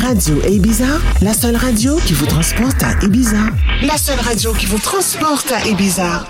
Radio Ibiza, la seule radio qui vous transporte à Ibiza. La seule radio qui vous transporte à Ibiza.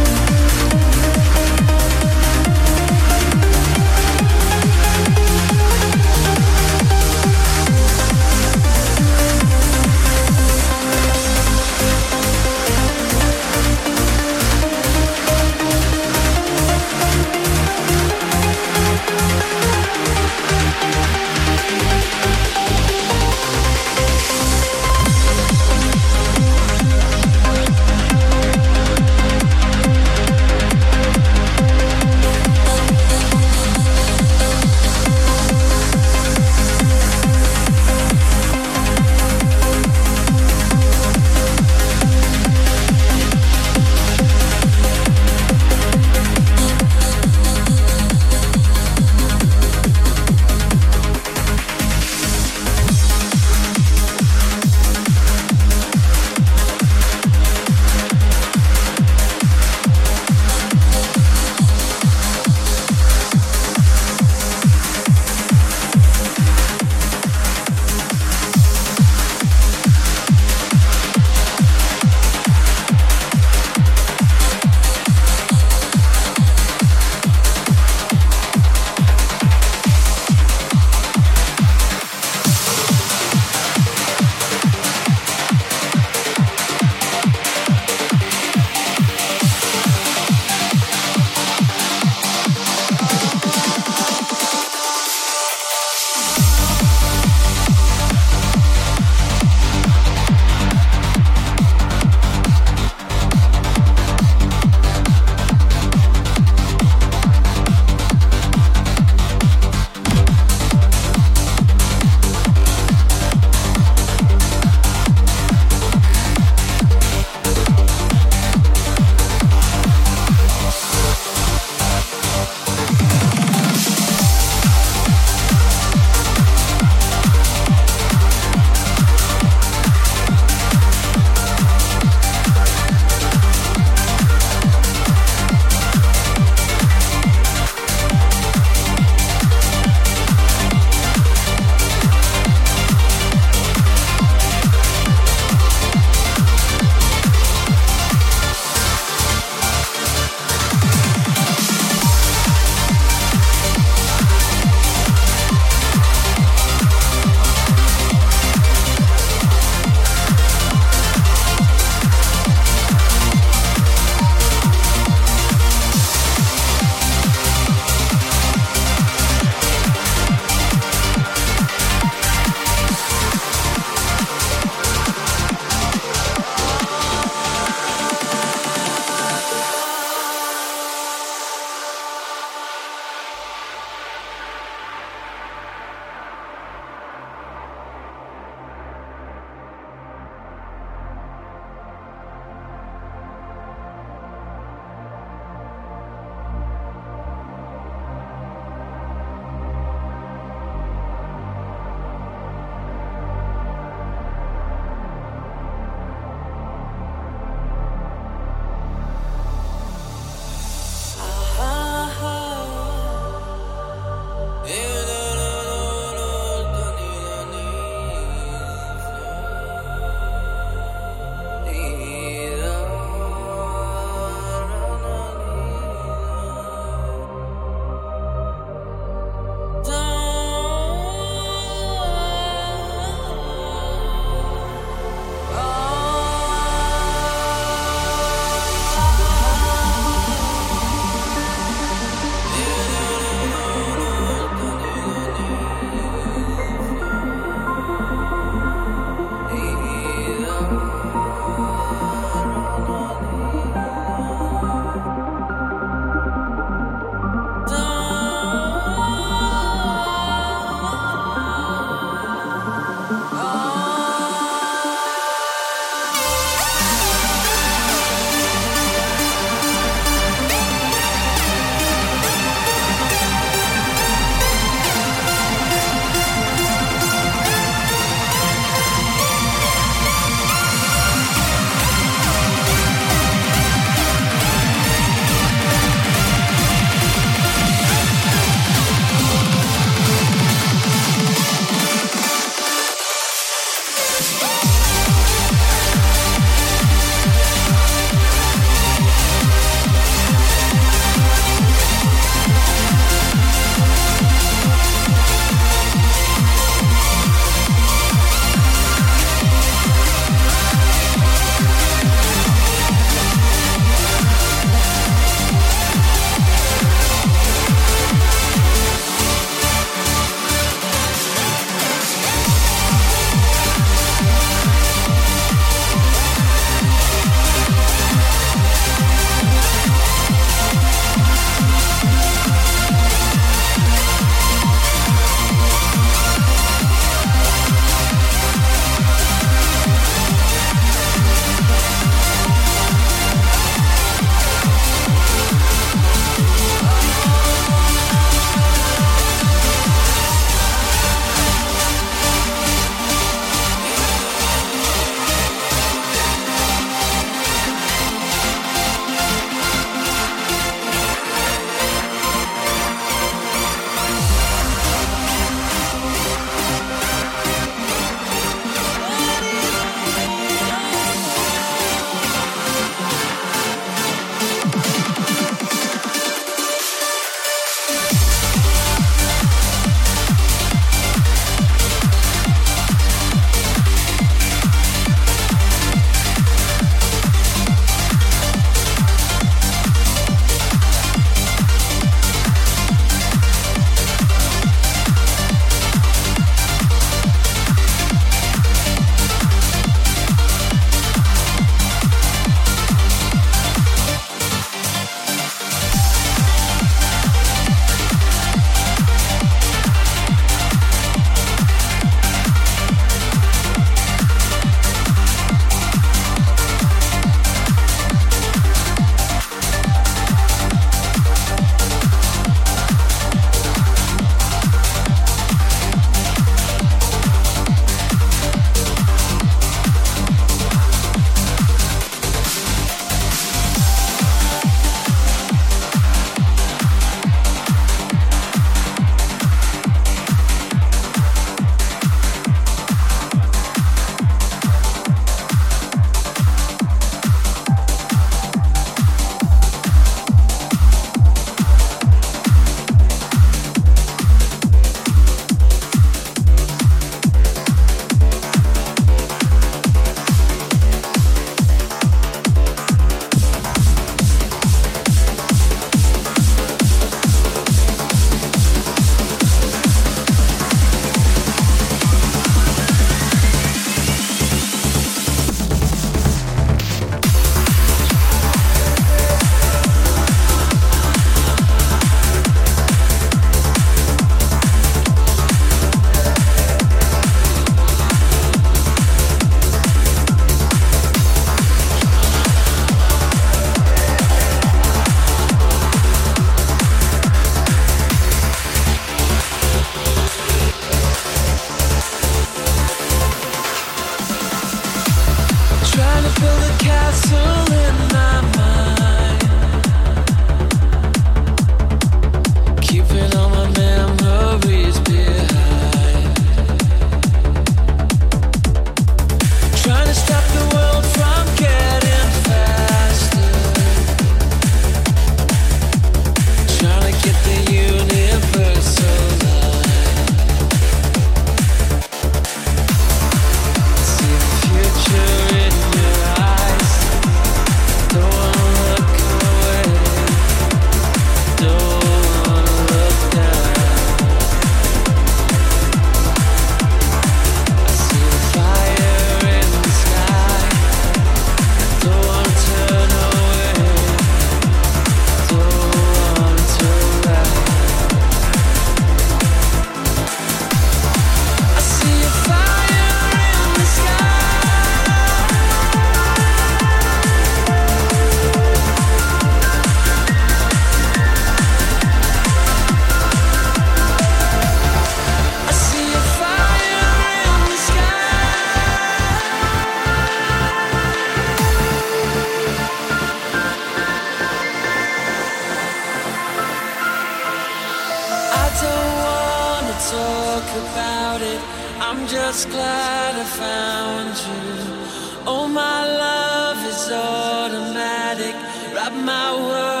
just glad I found you. Oh, my love is automatic. Wrap my world.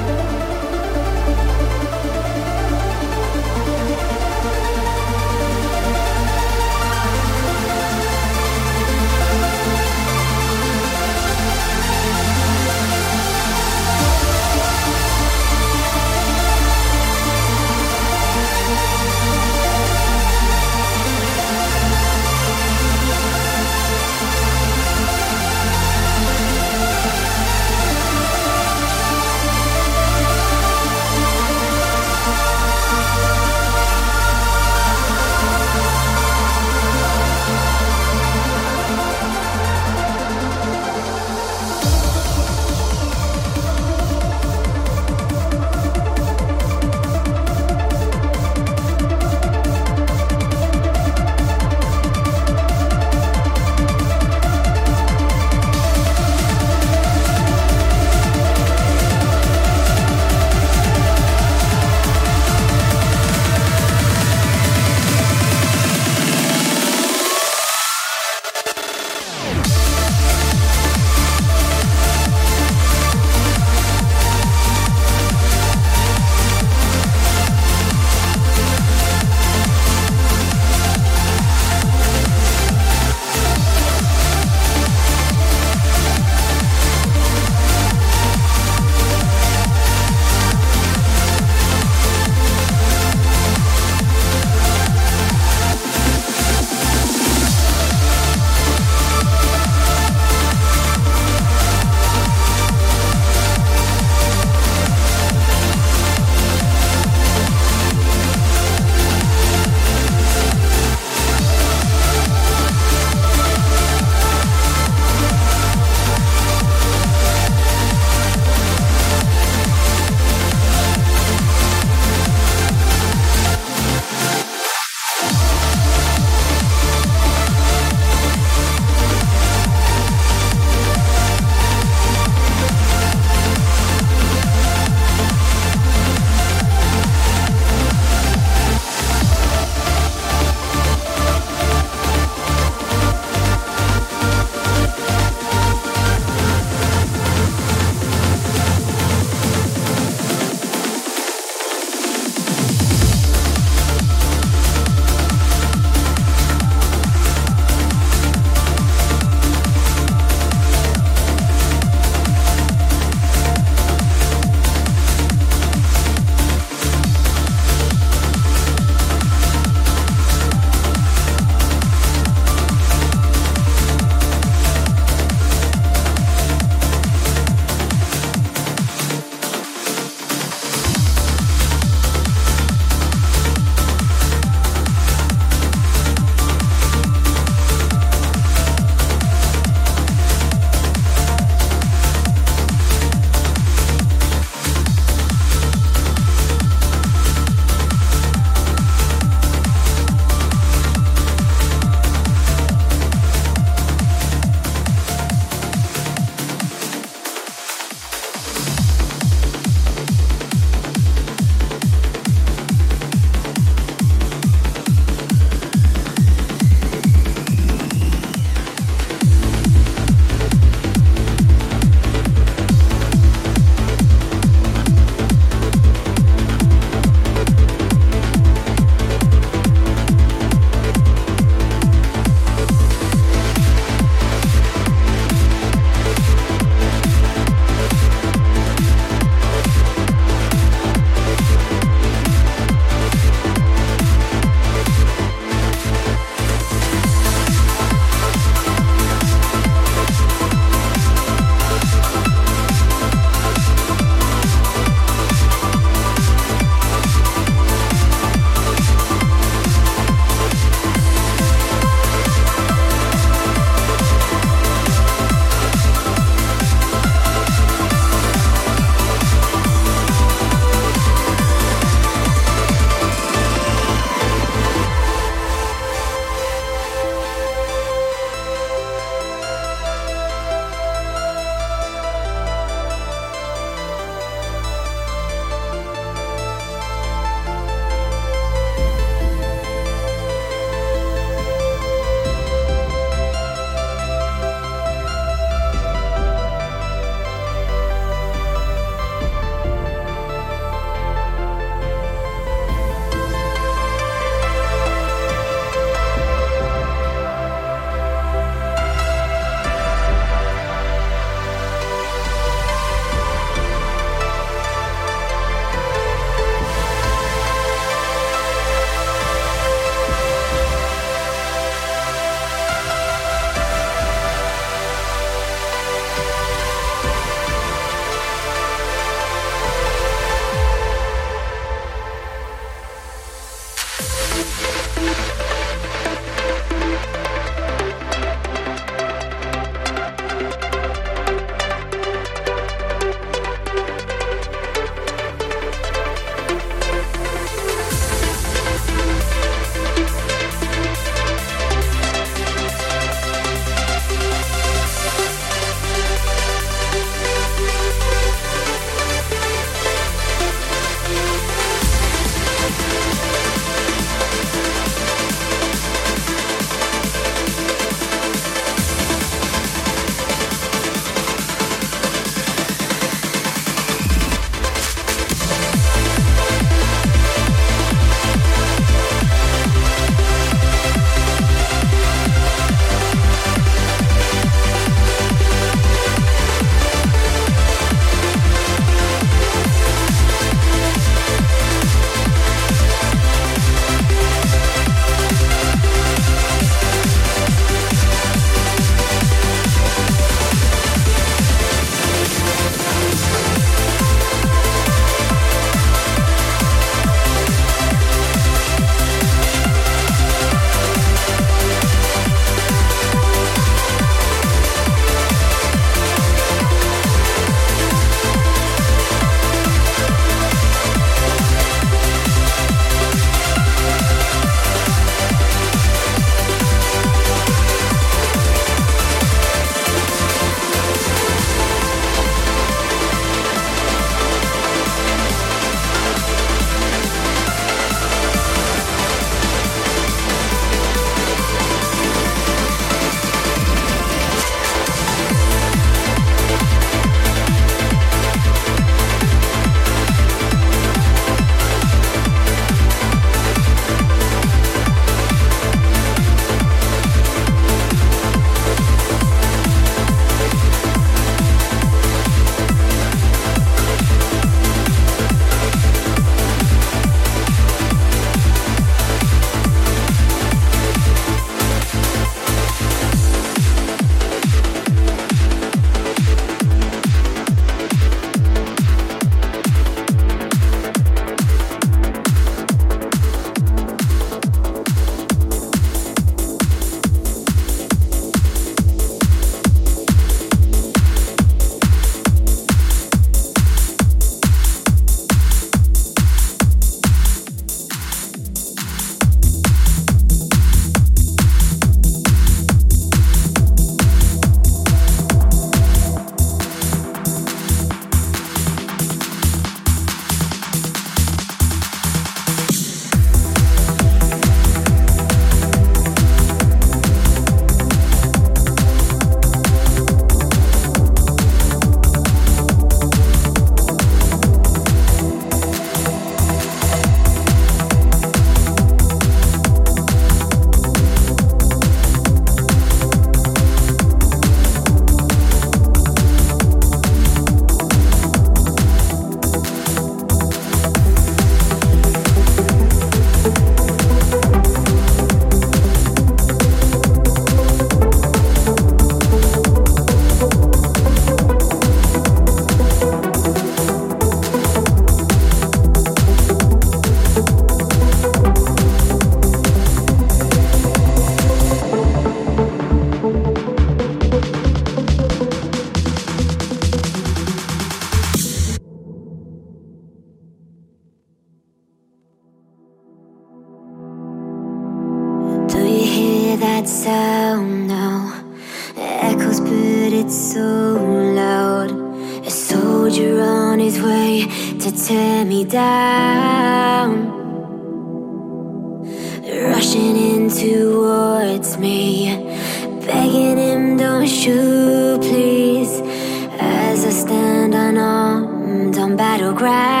grass.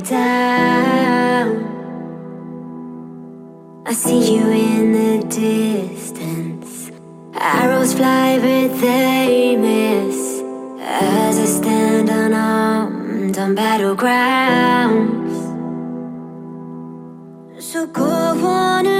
down. I see you in the distance. Arrows fly, but they miss. As I stand unarmed on battlegrounds. So go on.